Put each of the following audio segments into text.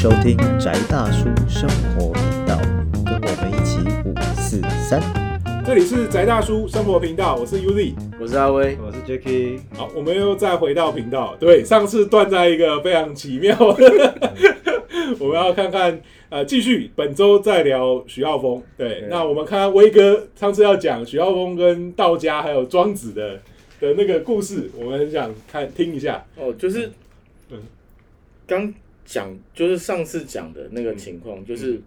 收听宅大叔生活频道，跟我们一起五四三。这里是宅大叔生活频道，我是 Uzi。我是阿威，我是 Jacky，好，我们又再回到频道。对，上次断在一个非常奇妙的，我们要看看呃，继续本周再聊徐浩峰。对，对那我们看看威哥上次要讲徐浩峰跟道家还有庄子的的那个故事，我们很想看听一下。哦，就是嗯刚讲，就是上次讲的那个情况，就是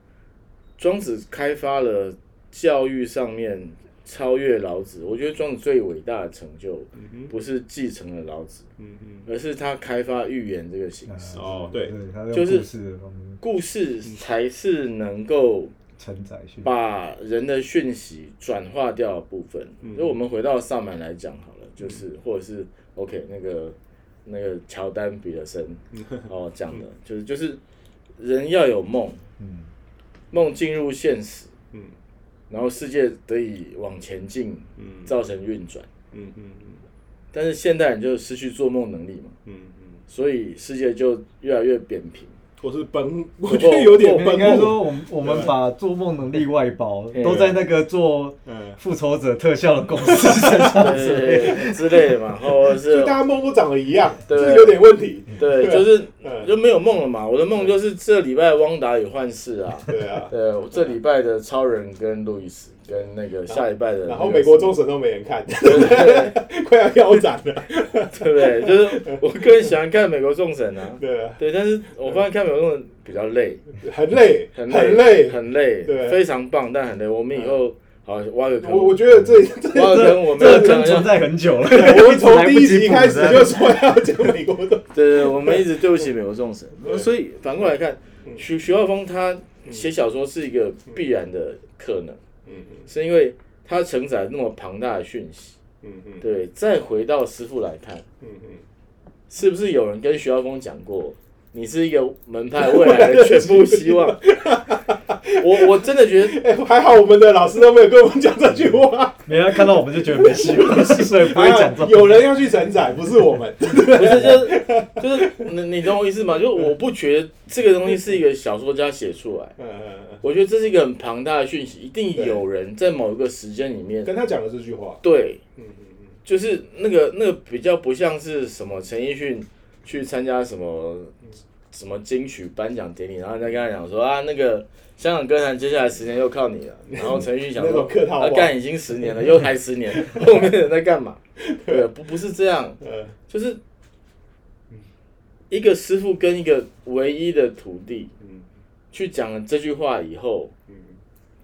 庄子开发了教育上面超越老子。我觉得庄子最伟大的成就，不是继承了老子，嗯，而是他开发寓言这个形式。哦对他就是故事才是能够承载把人的讯息转化掉的部分。嗯就我们回到萨满来讲好了，就是或者是 OK 那个那个乔丹彼得森 哦讲的，就是就是人要有梦，嗯。梦进入现实，嗯。然后世界得以往前进，嗯。造成运转。嗯嗯。但是现代人就失去做梦能力嘛，嗯嗯，所以世界就越来越扁平。我是崩，我觉得有点应。该说，我们我们把做梦能力外包，都在那个做嗯，复仇者特效的公司身上。对之类的嘛，或者就是大家梦都长得一样，对就是有点问题。对，就是嗯就没有梦了嘛。我的梦就是这礼拜汪达与幻视啊，对啊，对，我这礼拜的超人跟路易斯，跟那个下一拜的，然后美国众神都没人看，快要腰斩了。对不对？就是我个人喜欢看美国众神啊，对啊，对，但是我发现看美国众神比较累，很累，很很累，很累，对。非常棒，但很累。我们以后好挖个坑，我我觉得这这挖个坑，我们这要讲个坑存在很久了，我们从第一集开始就说要讲美国的，对对，我们一直对不起美国众神，所以反过来看，嗯。徐徐浩峰他写小说是一个必然的可能，嗯是因为它承载那么庞大的讯息。嗯嗯对，再回到师傅来看，嗯嗯，是不是有人跟徐浩峰讲过，你是一个门派未来的全部希望？我我真的觉得，哎，还好我们的老师都没有跟我们讲这句话，没人看到我们就觉得没希望，所以不会讲这种。有人要去承载，不是我们。不是就是就是你你懂我意思吗？就我不觉得这个东西是一个小说家写出来，嗯嗯嗯我觉得这是一个很庞大的讯息，一定有人在某一个时间里面嗯，，跟他讲了这句话。对，嗯嗯就是那个那个比较不像是什么陈奕迅去参加什么什么金曲颁奖典礼，然后再跟他讲说啊，那个香港歌坛接下来十年又靠你了。然后陈奕迅想说种客套话啊，干已经十年了，又还十年，后面的人在干嘛？对，不不是这样，嗯呃就是一个师傅跟一个唯一的徒弟嗯去讲了这句话以后，嗯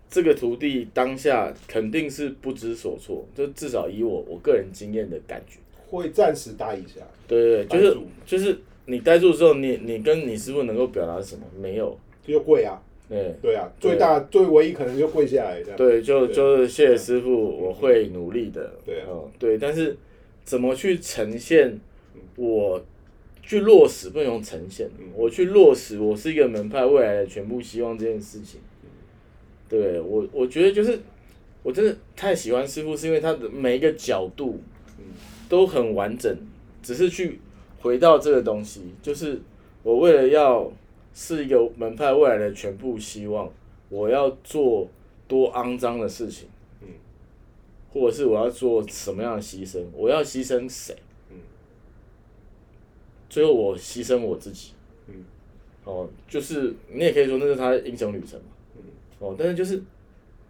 这个徒弟当下肯定是不知所措，就至少以我我个人经验的感觉。会暂时呆一下。对对对，就是就是你呆住之后，你你跟你师傅能够表达什么？没有，就跪啊，对对啊，最大最唯一可能就跪下来这样。对，就就是谢谢师傅，我会努力的。对啊。哦对，但是怎么去呈现我去落实，不能用呈现嗯，我去落实我是一个门派未来的全部希望这件事情。对我，我觉得就是我真的太喜欢师傅，是因为他的每一个角度嗯。都很完整，只是去回到这个东西，就是我为了要是一个门派未来的全部希望，我要做多肮脏的事情，嗯。或者是我要做什么样的牺牲，我要牺牲谁，嗯。最后我牺牲我自己，嗯。哦，就是你也可以说那是他的英雄旅程嘛，嗯。哦，但是就是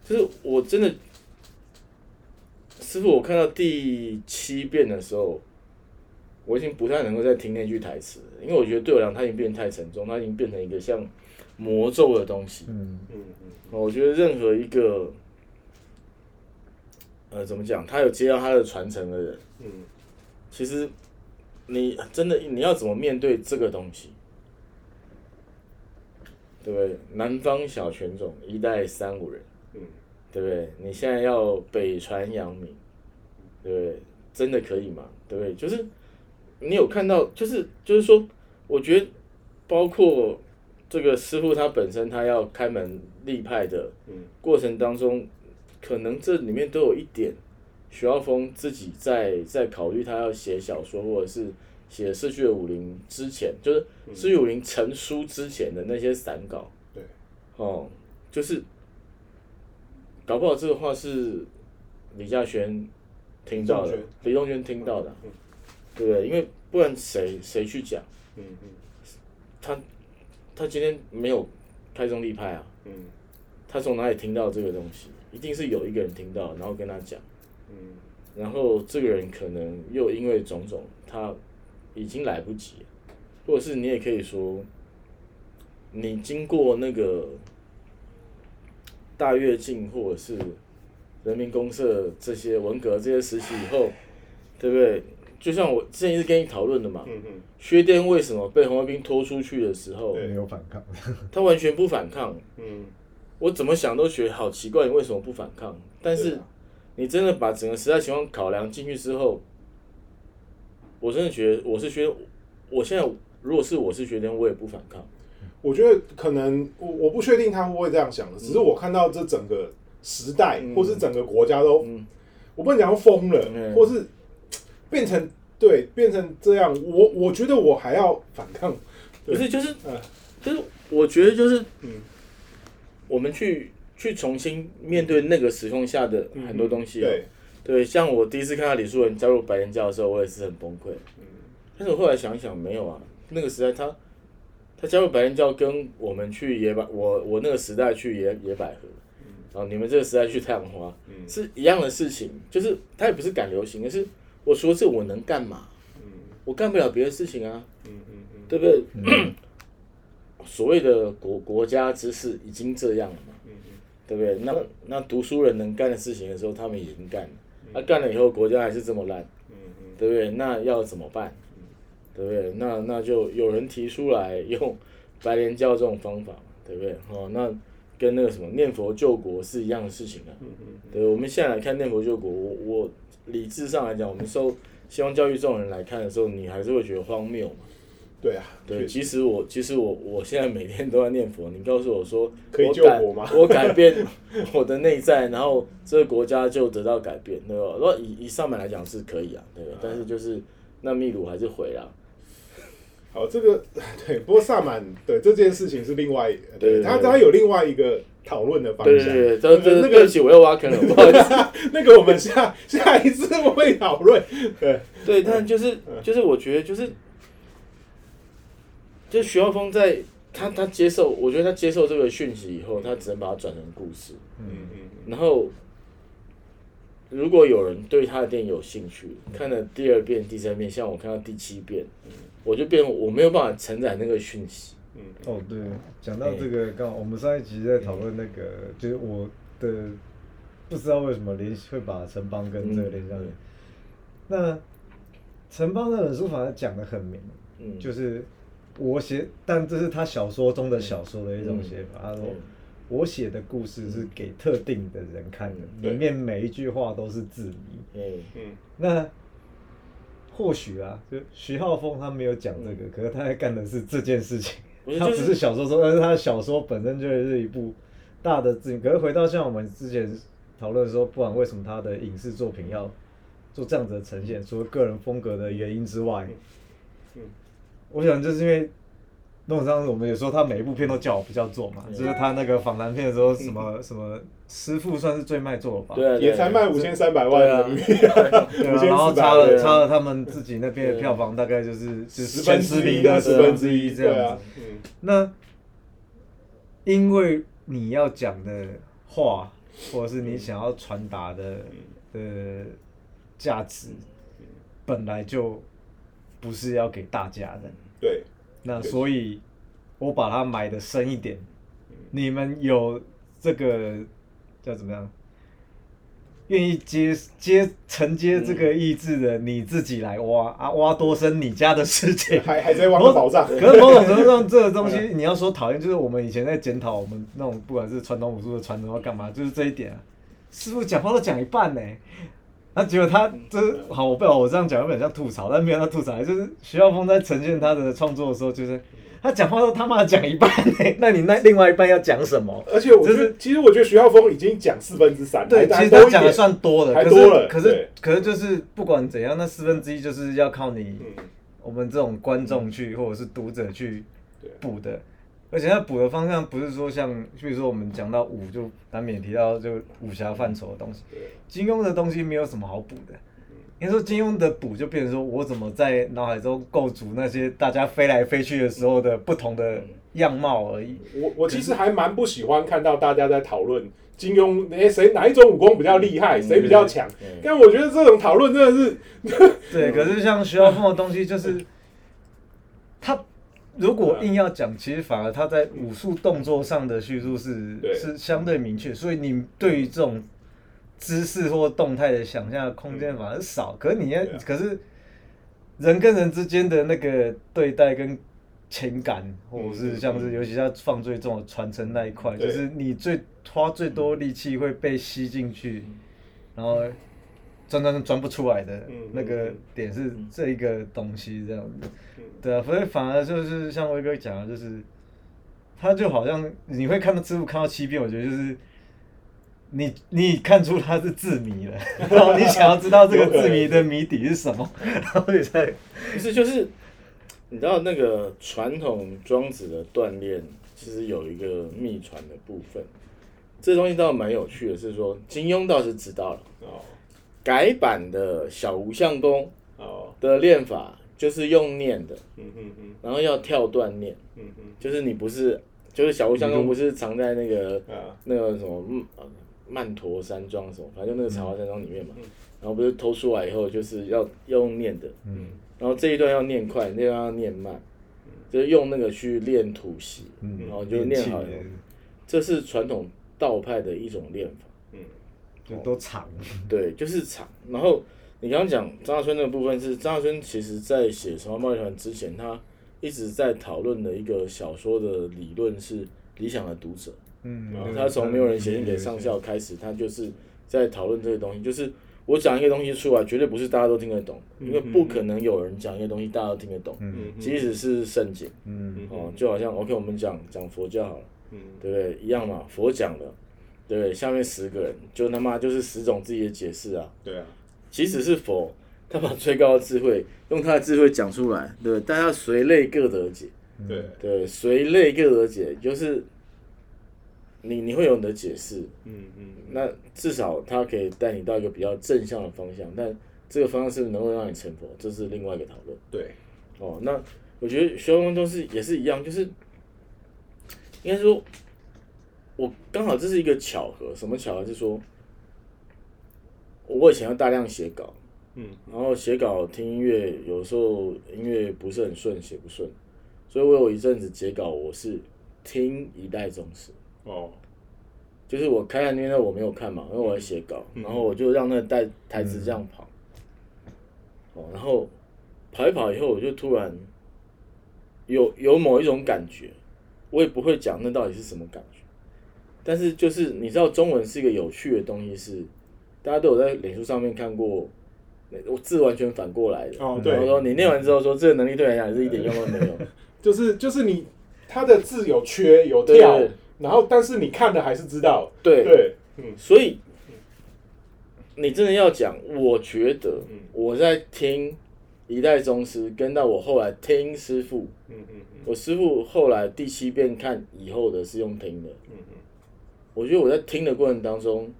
就是我真的，师傅，我看到第七遍的时候，我已经不太能够再听那句台词，因为我觉得对我来讲，它已经变得太沉重，它已经变成一个像魔咒的东西。嗯，嗯嗯哦我觉得任何一个，呃，怎么讲，他有接到他的传承的人，嗯其实你真的你要怎么面对这个东西，对不对？南方小犬种一代三五人，嗯对不对？你现在要北传阳明，对不对？真的可以吗？对不对？就是你有看到，就是就是说，我觉得包括这个师傅他本身他要开门立派的嗯过程当中，可能这里面都有一点徐浩峰自己在在考虑他要写小说或者是写《逝去的武林》之前，就是《逝去武林》成书之前的那些散稿。对，哦，就是搞不好这个话是李嘉轩听到的李东轩，听到的。啊，嗯对不对？因为不然谁谁去讲？嗯嗯他他今天没有开宗立派啊，嗯他从哪里听到这个东西？一定是有一个人听到，然后跟他讲，嗯然后这个人可能又因为种种，他已经来不及，或者是你也可以说，你经过那个大跃进或者是人民公社这些文革这些时期以后，对不对？就像我之前一直跟你讨论的嘛，嗯嗯。薛颠为什么被红卫兵拖出去的时候，对。没有反抗，他完全不反抗？嗯，我怎么想都觉得好奇怪，你为什么不反抗？但是你真的把整个时代情况考量进去之后，我真的觉得我是觉得，我现在如果是我是学生，我也不反抗。我觉得可能我我不确定他会不会这样想的，只是我看到这整个时代、嗯。或是整个国家都，嗯。我不能讲疯了，嗯。或是变成对变成这样，我我觉得我还要反抗，对。不是，就是嗯。就是，我觉得就是嗯。我们去去重新面对那个时空下的嗯很多东西、哦。对，对，像我第一次看到李树人加入白莲教的时候，我也是很崩溃。嗯。但是我后来想一想，没有啊，那个时代他他加入白莲教，跟我们去野百，我我那个时代去野野百合，然后你们这个时代去太阳花，嗯。是一样的事情，就是他也不是赶流行，而是我说这我能干嘛？嗯我干不了别的事情啊，嗯嗯嗯，对不对？所谓的国国家之事已经这样了嘛，嗯对不对？那那读书人能干的事情的时候，他们已经干了，那、干了以后，国家还是这么烂，嗯嗯对不对？那要怎么办？对不对？那那就有人提出来用白莲教这种方法嘛，对不对？哦，那跟那个什么念佛救国是一样的事情啊。嗯嗯对，我们现在来看念佛救国，我我理智上来讲，我们受西方教育这种人来看的时候，你还是会觉得荒谬嘛。对啊，对，其实我其实我我现在每天都在念佛，你告诉我说可以救我吗我改变我的内在，然后这个国家就得到改变，对吧？如果以以上面来讲是可以啊，对吧？但是就是那秘鲁还是毁了，好，这个 对，不过萨满对这件事情是另外，对他他有另外一个讨论的方向，对对对，那个我又挖坑了，不好意思。那个我们下下一次会讨论，对，对，但就是嗯就是我觉得就是，就徐浩峰在他他接受，我觉得他接受这个讯息以后，他只能把它转成故事。嗯嗯然后，如果有人对他的电影有兴趣，看了第二遍、第三遍，像我看到第七遍，我就变我没有办法承载那个讯息。嗯哦，对，讲到这个，刚好我们上一集在讨论那个，就是我的不知道为什么联系会把城邦跟这个联想起来。那城邦那本书反而讲的很明，嗯，就是我写，但这是他小说中的小说的一种写法。他说嗯。我写的故事是给特定的人看的，对里面每一句话都是字谜。嗯。嗯。那或许啊，就徐浩峰他没有讲这个，可是他在干的是这件事情。他不不是就是是小说说，但是他的小说本身就是一部大的字。可是回到像我们之前讨论说，不管为什么他的影视作品要做这样子的呈现，除了个人风格的原因之外，嗯我想就是因为。弄上我们也说他每一部片都叫我不叫做嘛，嗯就是他那个访谈片的时候，什么 什么师傅算是最卖座吧，对啊，也才卖五千三百万对啊。人民币，对啊，5400然后差了差了他们自己那边的票房大概就是就是十前分之名的十分之一这样子。，嗯。那因为你要讲的话，或者是你想要传达的的价值，本来就不是要给大家的。对，那所以，我把它埋的深一点。你们有这个叫怎么样？愿意接接承接这个意志的，你自己来挖啊，挖多深你家的事情。还 还在挖宝藏，可是某种程度上，这个东西你要说讨厌，就是我们以前在检讨我们那种不管是传统武术的传承要干嘛，就是这一点啊。师傅讲话都讲一半呢，那结果他就是好，我不知道我这样讲有点像吐槽，但没有他吐槽，就是徐浩峰在呈现他的创作的时候，就是他讲话都他妈讲一半呢，那你那另外一半要讲什么？而且我觉就是，得其实我觉得徐浩峰已经讲四分之三，对，其实他讲的，算多的，可是还多了可是可是就是不管怎样，那四分之一就是要靠你嗯。我们这种观众去或者是读者去对。补的，而且它补的方向不是说像，比如说我们讲到武，就难免提到就武侠范畴的东西。金庸的东西没有什么好补的。应该说金庸的补就变成说我怎么在脑海中构筑那些大家飞来飞去的时候的不同的样貌而已。我我其实还蛮不喜欢看到大家在讨论金庸，诶、谁哪一种武功比较厉害，谁比较强嗯。但我觉得这种讨论真的是，对，可是像徐浩峰的东西，就是 他如果硬要讲，其实反而他在武术动作上的叙述是是相对明确，所以你对于这种姿势或动态的想象空间反而少。可是你要可是人跟人之间的那个对待跟情感，或者是像是尤其像放最重的传承那一块，就是你最花最多力气会被吸进去，然后钻钻钻不出来的嗯那个嗯点是这一个东西这样子嗯。对啊，所以反而就是像威哥讲的，就是他就好像你会看到字幕看到七遍，我觉得就是。你你看出他是字谜了，然后你想要知道这个字谜的谜底是什么，然后你才不是就是，你知道那个传统庄子的锻炼，其实有一个秘传的部分，这东西倒蛮有趣的，是说金庸倒是知道了，哦改版的小无相功哦，的练法就是用念的，嗯嗯嗯然后要跳段念，嗯嗯就是你不是，就是小无相功不是藏在那个啊。那个什么曼陀山庄什么，反正就那个茶花山庄里面嘛。嗯，然后不是偷出来以后就是要要用念的，嗯。然后这一段要念快，那段要念慢，就是用那个去练吐息，嗯。然后就念好了。这是传统道派的一种练法，嗯就都长，对，就是长。然后你刚刚讲张大春那个部分是张大春，其实在写《神话贸易团》之前，他一直在讨论的一个小说的理论是理想的读者。嗯哦他从没有人写信给上校开始，他就是在讨论这些东西，就是我讲一个东西出来，绝对不是大家都听得懂，因为不可能有人讲一个东西大家都听得懂，嗯即使是圣经嗯哦，就好像 OK，我们讲讲佛教好了，嗯对不对？一样嘛，佛讲了，对？下面十个人就他妈就是十种自己的解释啊，对啊，即使是佛，他把最高的智慧用他的智慧讲出来，对？大家随类各得解，对对，随类各得解，就是你你会有你的解释，嗯嗯那至少他可以带你到一个比较正向的方向，但这个方向是不是能够让你成佛，这是另外一个讨论。对，哦，那我觉得学问都是也是一样，就是应该说，我刚好这是一个巧合，什么巧合？是说，我以前要大量写稿，嗯。然后写稿听音乐，有时候音乐不是很顺，写不顺，所以我有一阵子截稿，我是听一代宗师。哦。就是我开台那边我没有看嘛，因为我在写稿，嗯。然后我就让那个台台词这样跑，哦，然后跑一跑以后，我就突然有有某一种感觉，我也不会讲那到底是什么感觉，但是就是你知道中文是一个有趣的东西是，大家都有在脸书上面看过，我字完全反过来的，哦对。然后说你念完之后说这个能力对你来讲是一点用都没有，就是就是你他的字有缺有对。跳，然后但是你看的还是知道，对。对，嗯。所以你真的要讲，我觉得嗯。我在听一代宗师，跟到我后来听师傅，嗯嗯。我师傅后来第七遍看以后的是用听的，嗯嗯我觉得我在听的过程当中，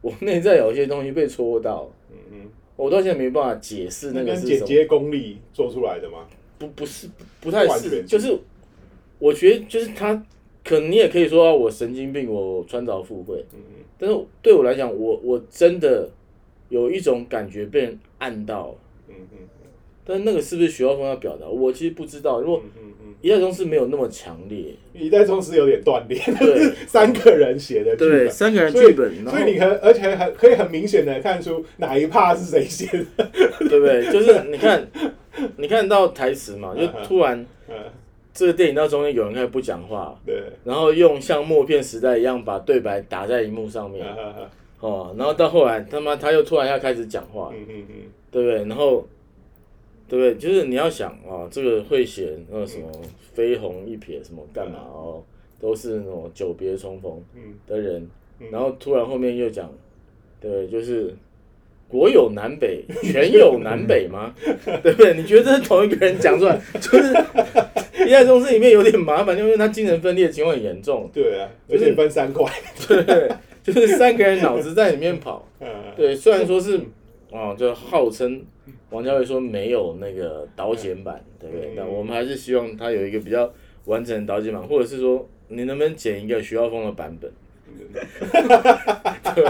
我内在有一些东西被戳到，嗯嗯，我到现在没办法解释那那个是什么，跟剪接功力做出来的吗？不不是不不太是，就是我觉得就是他，可能你也可以说、啊、我神经病，我穿凿附会，嗯嗯但是对我来讲，我我真的有一种感觉被人按到，嗯嗯但是那个是不是徐浩峰要表达？我其实不知道。如果嗯，一代宗师没有那么强烈，一代宗师有点断裂，对三个人写的剧对，本。三个人剧本，所以你很，而且很可以很明显的看出哪一 part 是谁写的。对不对？就是你看，你看到台词嘛，就突然嗯，这个电影到中间有人开始不讲话，对，然后用像默片时代一样把对白打在荧幕上面，嗯哦，然后到后来他妈他又突然要开始讲话，嗯嗯嗯，对不对？然后，对不对？就是你要想啊，这个会写那什么飞鸿一瞥什么干嘛哦，都是那种久别重逢嗯的人，嗯然后突然后面又讲，对，就是国有南北，全有南北吗？对不对？你觉得这是同一个人讲出来，就是一代宗师里面有点麻烦，因为他精神分裂的情况很严重，对啊，而且分三块，对，就是三个人脑子在里面跑。嗯，对，虽然说是哦，就号称王家卫说没有那个导剪版，对不对？嗯但我们还是希望他有一个比较完整的导剪版，或者是说你能不能剪一个徐浩峰的版本？对，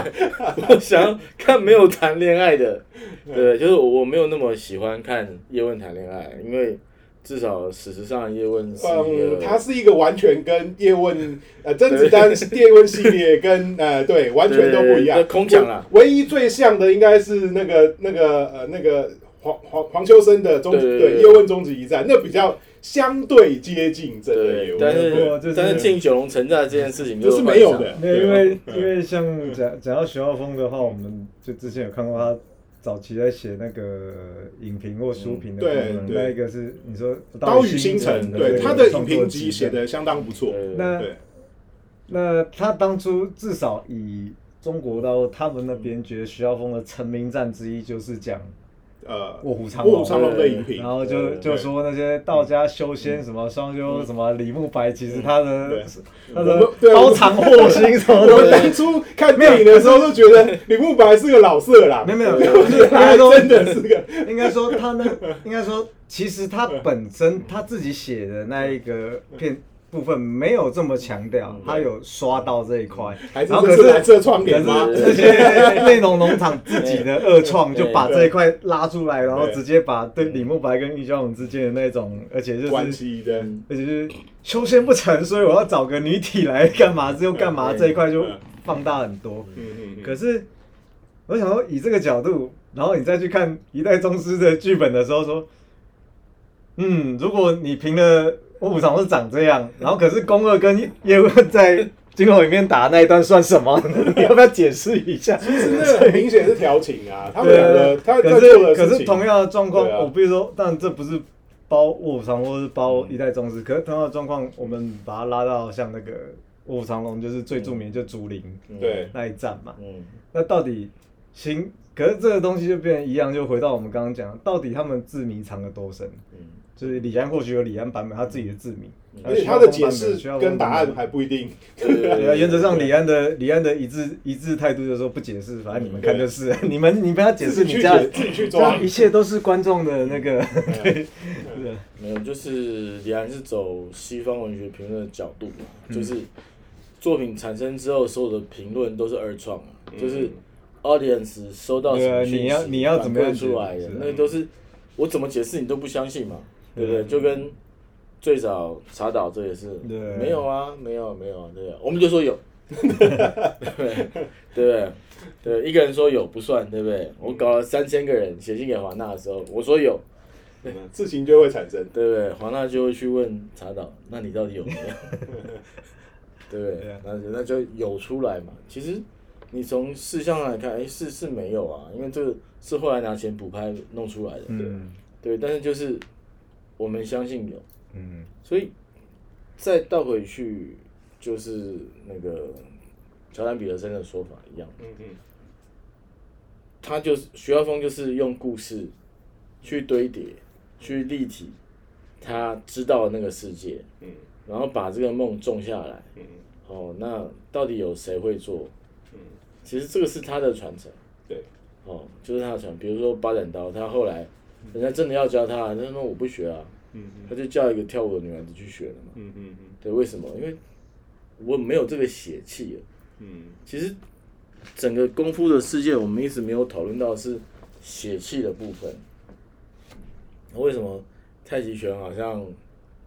我想要看没有谈恋爱的，对，就是我我没有那么喜欢看叶问谈恋爱，因为至少事实上叶问是一嗯，个，它是一个完全跟叶问 呃甄子丹叶问系列跟呃对完全都不一样，空讲了唯一最像的应该是那个那个呃那个黄黄黄秋生的终对叶问终极一战，那比较相对接近真的叶对，问，但不过就是是但是进九龙城寨这件事情就是没有的。没有，因为因为像讲讲到徐浩峰的话，我们就之前有看过他早期在写那个影评或书评的部分，嗯对对那一个是你说刀与星辰，对他的影评集写的。相当不错，对那对，那他当初至少以中国到他们那边觉得徐浩峰的成名战之一就是讲呃，卧虎藏龙。卧虎藏龙的影评，然后就就说那些道家修仙什么双修什么李慕白，其实他的他的对刀藏祸心什么我的们当初看电影的时候都觉得李慕白是个老色狼，没有没有对就是他真的是个，应该说他那 应该说，其实他本身他自己写的那一个片部分没有这么强调，他有刷到这一块，然后可这是蓝色是窗帘吗？这些内容农场自己的恶创就把这一块拉出来，然后直接把对李慕白跟玉娇龙之间的那种，而且关就是。系的，而且就是修仙不成，所以我要找个女体来干嘛？这又干嘛？嗯这一块就放大很多。可是我想说，以这个角度，然后你再去看《一代宗师》的剧本的时候，说，嗯，如果你评了卧虎藏龙是长这样，然后可是宫二跟叶问在金龙里面打的那一段算什么？你要不要解释一下？其实那个很明显是调情啊，他们两对个他在可是可是同样的状况，我必须说，但这不是包卧虎藏龙或是包一代宗师，可是同样的状况，我们把它拉到像那个卧虎藏龙，就是最著名就竹林嗯对那一战嘛。嗯，那到底行？可是这个东西就变成一样，就回到我们刚刚讲的，到底他们字谜藏的多深？嗯就是李安或许有李安版本他自己的字谜，而且他的解释跟答案还不一定，对 原则上李安的李安的一致一致态度就是说不解释，反正你们看就是，你们你不要解释，你这样自己去这抓一切都是观众的那个对。对。没有，就是李安是走西方文学评论的角度就是作品产生之后，所有的评论都是二创就是 audience 收到什对啊么讯息你要你要怎么样出来的，那个都是我怎么解释你都不相信嘛，对不对？就跟最早查岛这也是，对没有啊，没有没有啊，对啊，我们就说有，对不对？对一个人说有不算，对不对？我搞了三千个人写信给华纳的时候，我说有，嗯事情就会产生。对不对？华纳就会去问查导，那你到底有没有？对不对？那那就有出来嘛。其实你从事项上来看，哎，是是没有啊，因为这个是后来拿钱补拍弄出来的，嗯对。但是就是我们相信有，嗯所以再倒回去，就是那个乔丹彼得森的说法一样，嗯嗯他就是徐浩峰，就是用故事去堆叠、去立体他知道的那个世界，嗯然后把这个梦种下来。嗯哦，那到底有谁会做？嗯，其实这个是他的传承。对，哦，就是他的传，比如说八斩刀，他后来人家真的要教他，他说我不学啊，嗯他就叫一个跳舞的女孩子去学了嘛。嗯嗯对，为什么？因为我没有这个血气了。嗯其实整个功夫的世界，我们一直没有讨论到是血气的部分。为什么太极拳好像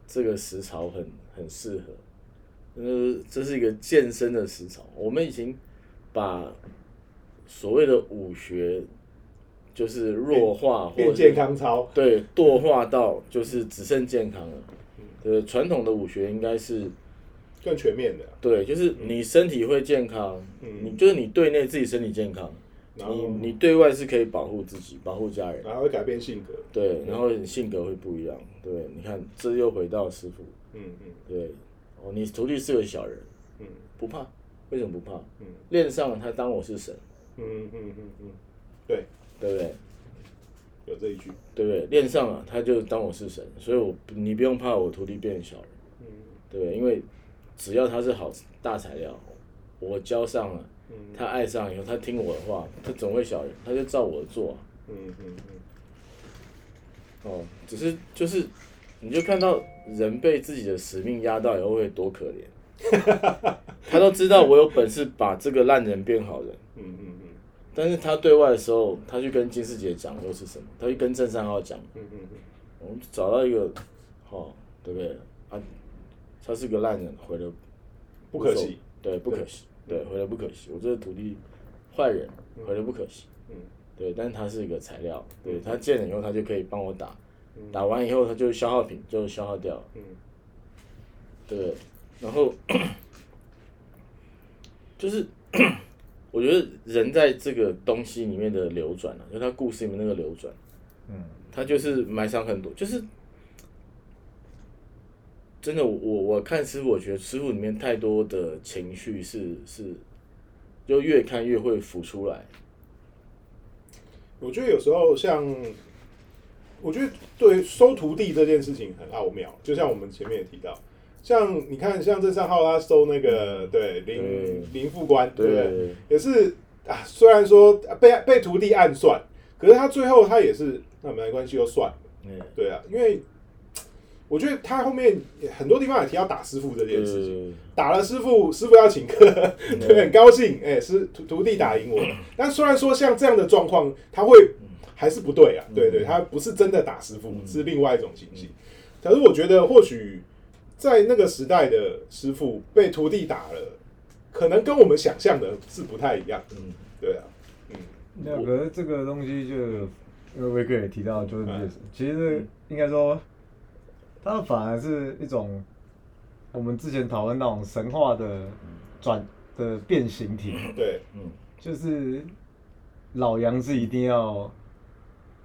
这个时潮很很适合？呃，这是一个健身的时潮。我们已经把所谓的武学就是弱化或健康操，对，惰化到就是只剩健康了。对，传统的武学应该是更全面的，对，就是你身体会健康，嗯。你就是你对内自己身体健康，然你你对外是可以保护自己、保护家人，然后会改变性格，对，然后你性格会不一样，对，你看这又回到师傅，嗯嗯。对，哦，你徒弟是个小人，嗯。不怕，为什么不怕？嗯。练上了他当我是神，嗯嗯嗯嗯，对，对不对？有这一句，对不对？练上了，他就当我是神，所以我你不用怕我徒弟变小人，嗯对不对？因为只要他是好大材料，我教上了，嗯他爱上以后，他听我的话，他总会小人，他就照我的做啊、嗯嗯嗯，哦，只是就是，你就看到人被自己的使命压到以后会多可怜。他都知道我有本事把这个烂人变好人，嗯嗯嗯但是他对外的时候，他去跟金世杰讲又是什么？他去跟郑三号讲，嗯嗯嗯，我们找到一个，哦，对不对？啊，他是个烂人，回了不可惜，对，不可惜，对，回了不可惜。我这个徒弟坏人，回了不可惜，嗯。对，但是他是一个材料，对他见了以后，他就可以帮我打，嗯。打完以后他就消耗品就消耗掉。对？然后 就是我觉得人在这个东西里面的流转啊，就他故事里面那个流转，嗯，他就是埋藏很多，就是真的我，我我看师傅，我觉得师傅里面太多的情绪是是，就越看越会浮出来。我觉得有时候像，我觉得对收徒弟这件事情很奥妙，就像我们前面也提到，像你看，像郑尚浩他收那个对林对。林副官，对。不对？对，也是啊，虽然说被被徒弟暗算，可是他最后他也是那没关系就算了，嗯，对啊，因为我觉得他后面很多地方也提到打师傅这件事情，对打了师傅，师傅要请客，对，很高兴，哎、师徒徒弟打赢我。了。但虽然说像这样的状况，他会还是不对啊，对对，他不是真的打师傅，是另外一种情形。可是我觉得或许在那个时代的师傅被徒弟打了，可能跟我们想象的是不太一样。的，嗯。对啊，嗯。那可是这个东西就，因为威哥也提到，就是嗯其实应该说，它反而是一种我们之前讨论那种神话的转的变形体，对，嗯，就是老杨是一定要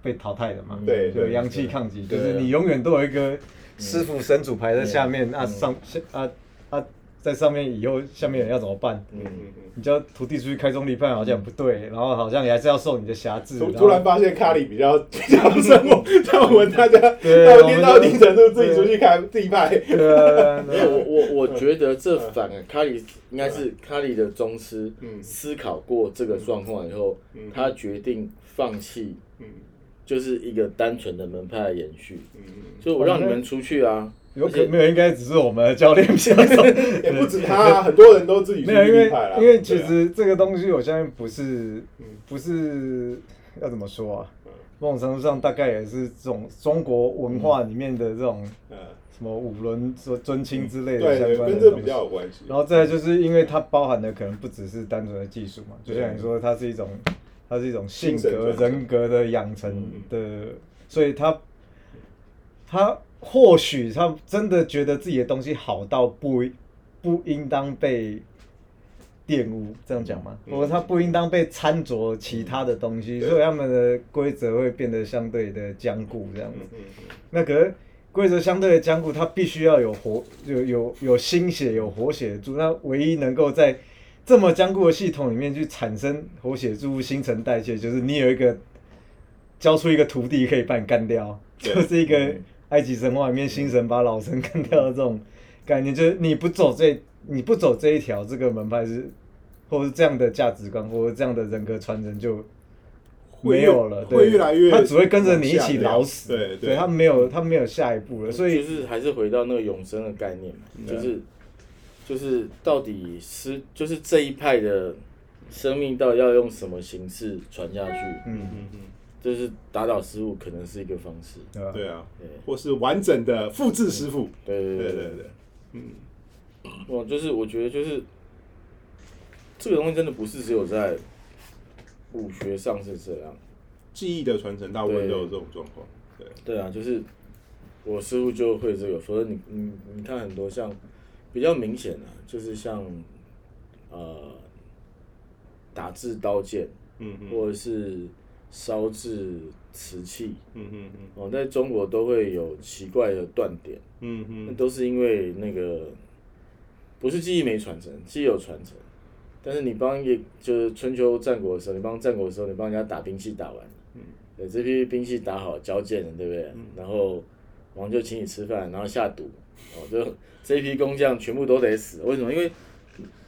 被淘汰的嘛，对对就阳气抗击，就是你永远都有一个师傅神主排在下面，啊上下啊啊在上面以后下面人要怎么办？嗯嗯嗯。你叫徒弟出去开宗立派好像不对，然后好像你还是要受你的辖制。突然后突然发现咖喱比较比较生活，像 我们大家对到我们就练到一定程度，自己出去开自己派。没有我我我觉得这反而卡里应该是咖喱的宗师嗯思考过这个状况以后嗯，他决定放弃，嗯就是一个单纯的门派的延续，嗯，所以我让你们出去啊，有可没有应该只是我们的教练比较少，也不止他啊，很多人都自己出没有，因为。因为其实这个东西我相信不是嗯。不是要怎么说啊嗯，某种程度上大概也是这种中国文化里面的这种嗯，什么五伦尊尊亲之类的相关的东西。较有关系。然后再来就是因为它包含的可能不只是单纯的技术嘛，就像你说，它是一种，它是一种性格、人格的养成嗯的，所以他他或许他真的觉得自己的东西好到不不应当被玷污，这样讲吗？嗯或者他不应当被掺着其他的东西，对所以他们的规则会变得相对的坚固，这样子那可是规则相对的坚固，它必须要有活有有有心血有活血柱。那唯一能够在这么僵固的系统里面去产生活血注入、新陈代谢，就是你有一个教出一个徒弟可以把你干掉，就是一个嗯。埃及神话里面新神把老神干掉的这种概念。就是你不走这你不走这一条，这个门派是或是这样的价值观，或者这样的人格传承就。没有了，会对越来越他只会跟着你一起老死，对对。他没有他没有下一步了，所以就是还是回到那个永生的概念嘛，就是就是到底是就是这一派的生命到底要用什么形式传下去，嗯，嗯嗯，就是打倒师傅可能是一个方式，对啊？对啊，对。或是完整的复制师傅。对对对对对。对，嗯。我，就是我觉得就是这个东西真的不是只有在武学上是这样，记忆的传承大部分都有这种状况。对，对啊，就是我师傅就会这个，否则你你你看很多像比较明显的、就是像呃打制刀剑，嗯嗯或者是烧制瓷器，嗯嗯嗯哦，在中国都会有奇怪的断点，嗯嗯，那都是因为那个不是技艺没传承，技艺有传承，但是你帮一就是春秋战国的时候，你帮战国的时候，你帮人家打兵器打完，对，这批兵器打好交剑了，对不对？然后王就请你吃饭，然后下毒，哦，就这一批工匠全部都得死。为什么？因为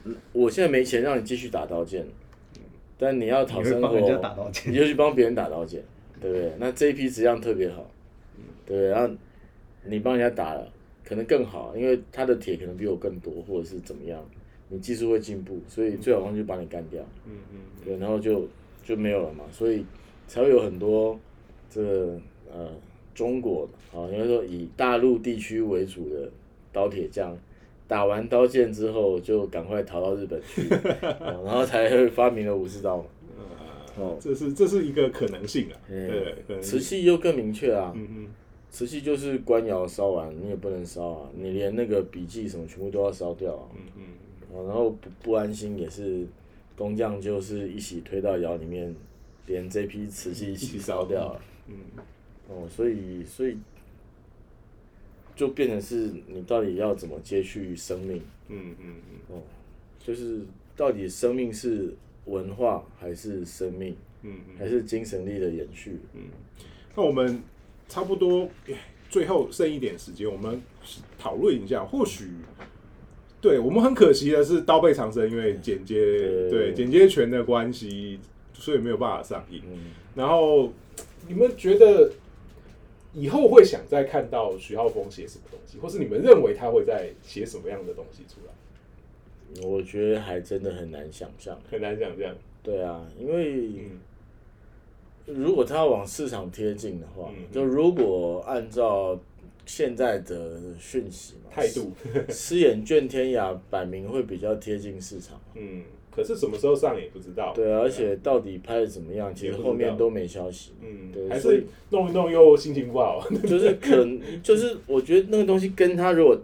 嗯我现在没钱让你继续打刀剑，但你要讨生活，你就去帮别人打刀剑，对不对？那这一批质量特别好，对不对？然后你帮人家打了，可能更好，因为他的铁可能比我更多，或者是怎么样，你技术会进步，所以最好方就把你干掉。嗯嗯对，然后就就没有了嘛，所以才会有很多这个呃中国啊，应该说以大陆地区为主的刀铁匠，打完刀剑之后就赶快逃到日本去，哦 然后才会发明了武士刀嘛。哦，这是这是一个可能性啊，嗯对，瓷器又更明确啊，嗯嗯。瓷器就是官窑烧完你也不能烧啊，你连那个笔记什么全部都要烧掉啊。嗯嗯。哦，然后不不安心也是工匠就是一起推到窑里面，连这批瓷器一起烧掉。了。嗯哦，所以所以就变成是你到底要怎么接续生命？嗯嗯嗯哦，就是到底生命是文化还是生命，嗯嗯。还是精神力的延续？嗯那我们差不多最后剩一点时间，我们讨论一下，或许。对我们很可惜的是，刀背长生因为剪接对对剪接权的关系，所以没有办法上映。嗯，然后你们觉得以后会想再看到徐浩峰写什么东西，或是你们认为他会在写什么样的东西出来？我觉得还真的很难想象。很难讲这样。对啊，因为嗯如果他要往市场贴近的话，嗯就如果按照现在的讯息嘛，态度，失眼卷天涯摆明会比较贴近市场。嗯，可是什么时候上也不知道。对啊，而且到底拍的怎么样，其实后面都没消息。嗯，对还是弄一弄又心情不好。就是可能，就是我觉得那个东西跟他如果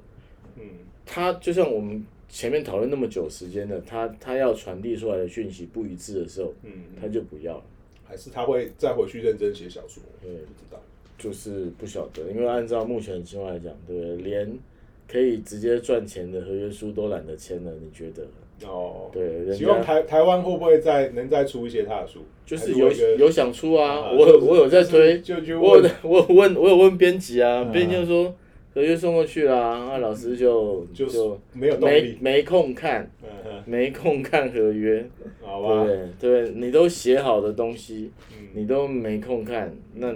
嗯他就像我们前面讨论那么久时间的，他他要传递出来的讯息不一致的时候，嗯，他就不要了。还是他会再回去认真写小说。对不知道。就是不晓得，因为按照目前的情况来讲，对不对？连可以直接赚钱的合约书都懒得签了，你觉得？哦，对，人希望台台湾会不会再能再出一些他的书？就是有有想出啊，啊我有我有在推，就就我我有问我有问编辑啊，嗯编辑就说合约送过去啦，那老师就就就没有没。没空看，没空看合约，好吧。对对，你都写好的东西，嗯，你都没空看，那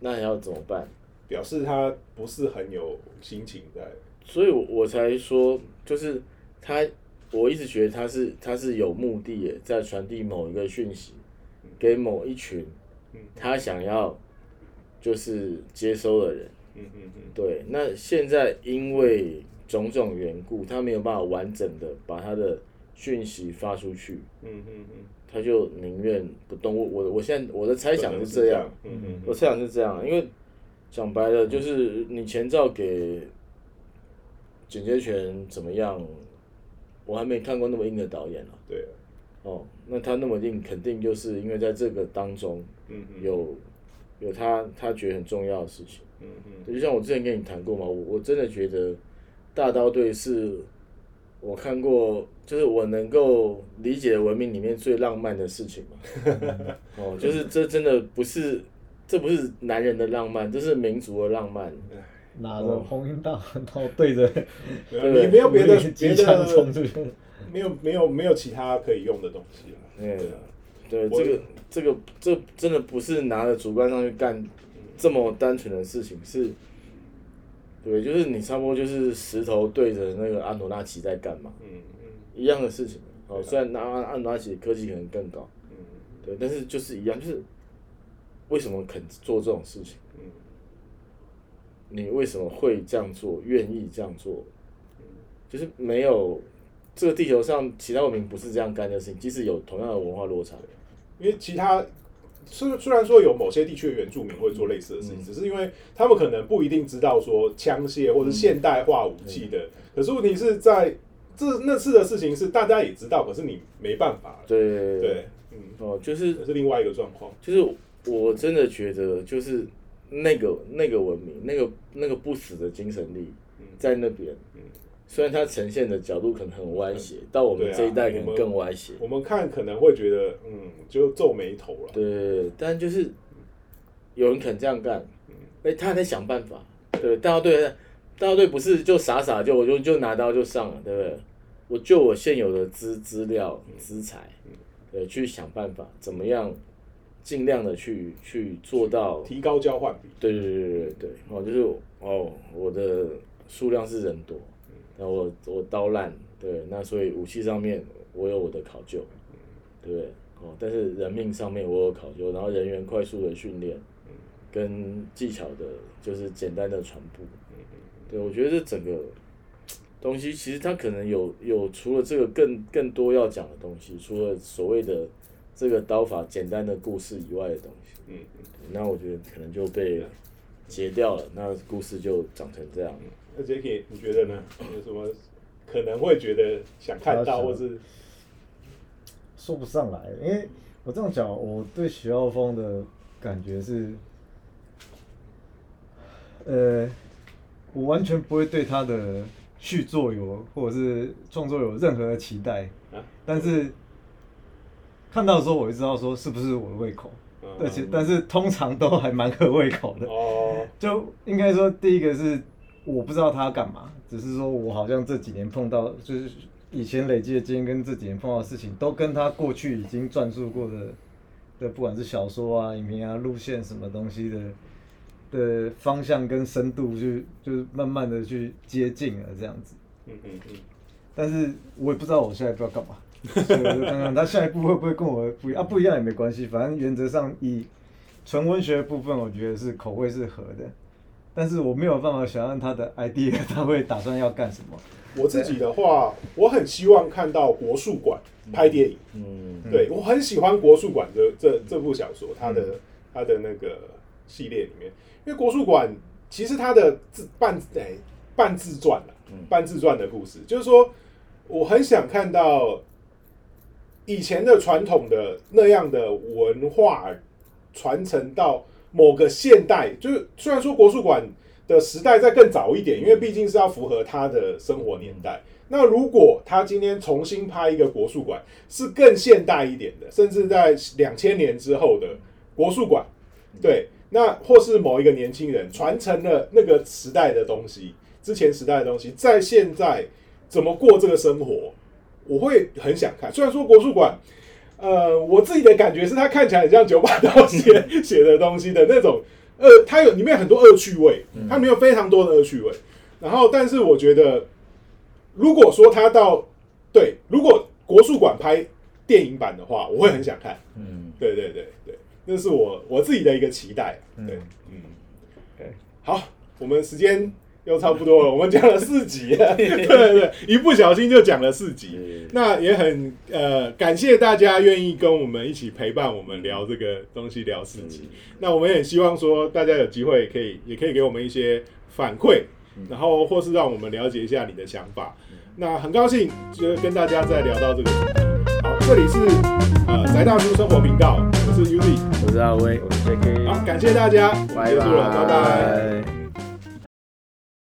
那还要怎么办？表示他不是很有心情在。所以我我才说，就是他，我一直觉得他是他是有目的的，在传递某一个讯息给某一群嗯。他想要就是接收的人。嗯嗯嗯。对，那现在因为种种缘故，他没有办法完整的把他的讯息发出去，嗯嗯嗯，他就宁愿不动。我我我现在我的猜想是这样，嗯嗯我猜想是这样，因为讲白了就是你前兆给剪接权怎么样，我还没看过那么硬的导演啊。对，哦，那他那么硬，肯定就是因为在这个当中有有他他觉得很重要的事情。嗯嗯就像我之前跟你谈过嘛，我我真的觉得大刀队是我看过，就是我能够理解的文明里面最浪漫的事情嘛。哦，就是这真的不是，这不是男人的浪漫，这是民族的浪漫。拿着红缨大刀对着，你没有别的别的，出去，没有没有没有其他可以用的东西了。对对啊，对，这个这个这真的不是拿着主观上去干这么单纯的事情，是，对，就是你差不多就是石头对着那个安努纳奇在干嘛。嗯嗯。一样的事情。哦，虽然那安安努纳奇的科技可能更高，嗯。对，但是就是一样，就是为什么肯做这种事情？嗯你为什么会这样做？愿意这样做？就是没有这个地球上其他文明不是这样干的事情，即使有同样的文化落差。因为其他虽虽然说有某些地区的原住民会做类似的事情，嗯只是因为他们可能不一定知道说枪械或者现代化武器的，可是问题是在这那次的事情是大家也知道，可是你没办法，对对，嗯，哦，就是是另外一个状况，就是我真的觉得，就是那个那个文明，那个那个不死的精神力嗯在那边。虽然它呈现的角度可能很歪斜，到我们这一代可能更歪斜。我们看可能会觉得，嗯，就皱眉头了，对，但就是有人肯这样干，哎，他还在想办法，对，大家队大家队不是就傻傻就我就就拿刀就上了，对不对？我就我现有的资资料资财，对，去想办法怎么样，尽量的去去做到提高交换比。对对对对对。对，哦，就是哦，我的数量是人多，然后我我刀烂，对，那所以武器上面我有我的考究，对不对？哦，但是人命上面我有考究，然后人员快速的训练，跟技巧的，就是简单的传播，对我觉得这整个东西其实它可能有有除了这个更更多要讲的东西，除了所谓的这个刀法简单的故事以外的东西，嗯，那我觉得可能就被截掉了，那故事就长成这样。那 Jacky 你觉得呢？有什么可能会觉得想看到，或是？说不上来，因为我这样讲，我对徐浩峰的感觉是，呃，我完全不会对他的续作有或者是创作有任何的期待，啊？但是看到的时候，我就知道说是不是我的胃口，嗯而且但是通常都还蛮合胃口的。哦，就应该说，第一个是我不知道他干嘛，只是说我好像这几年碰到，就是以前累积的经验跟这几年碰到的事情，都跟他过去已经转述过的的，不管是小说啊、影片啊、路线什么东西的的方向跟深度就，就是慢慢的去接近了这样子。嗯嗯嗯，但是我也不知道我现在不知道干嘛，所以我就看看他下一步会不会跟我不一样啊？不一样也没关系，反正原则上以纯文学的部分，我觉得是口味是合的，但是我没有办法想象他的 idea 他会打算要干什么。我自己的话，我很希望看到国术馆拍电影。嗯，对我很喜欢国术馆的这这部小说，它的它的那个系列里面，因为国术馆其实它的自半哎半自传啊嗯半自传的故事，就是说我很想看到以前的传统的那样的文化传承到某个现代，就是虽然说国术馆的时代再更早一点，因为毕竟是要符合他的生活年代。那如果他今天重新拍一个国术馆，是更现代一点的，甚至在两千年之后的国术馆，对，那或是某一个年轻人传承了那个时代的东西，之前时代的东西，在现在怎么过这个生活，我会很想看。虽然说国术馆，呃，我自己的感觉是它看起来很像九把刀写 写的东西的那种，呃，它有里面很多恶趣味，它里面有非常多的恶趣味。然后，但是我觉得，如果说它到对，如果国术馆拍电影版的话，我会很想看。嗯，对对对对，那是我我自己的一个期待。对，嗯，对，好，我们时间又差不多了，我们讲了四集 了，对对对，一不小心就讲了四集。那也很呃感谢大家愿意跟我们一起陪伴我们聊这个东西聊四集。那我们也希望说大家有机会可以也可以给我们一些反馈，然后或是让我们了解一下你的想法。那很高兴就跟大家再聊到这个。好，这里是呃宅大叔生活频道，我是 Uzi。我是阿威。我是 JK，好，感谢大家，拜结束了，拜拜。拜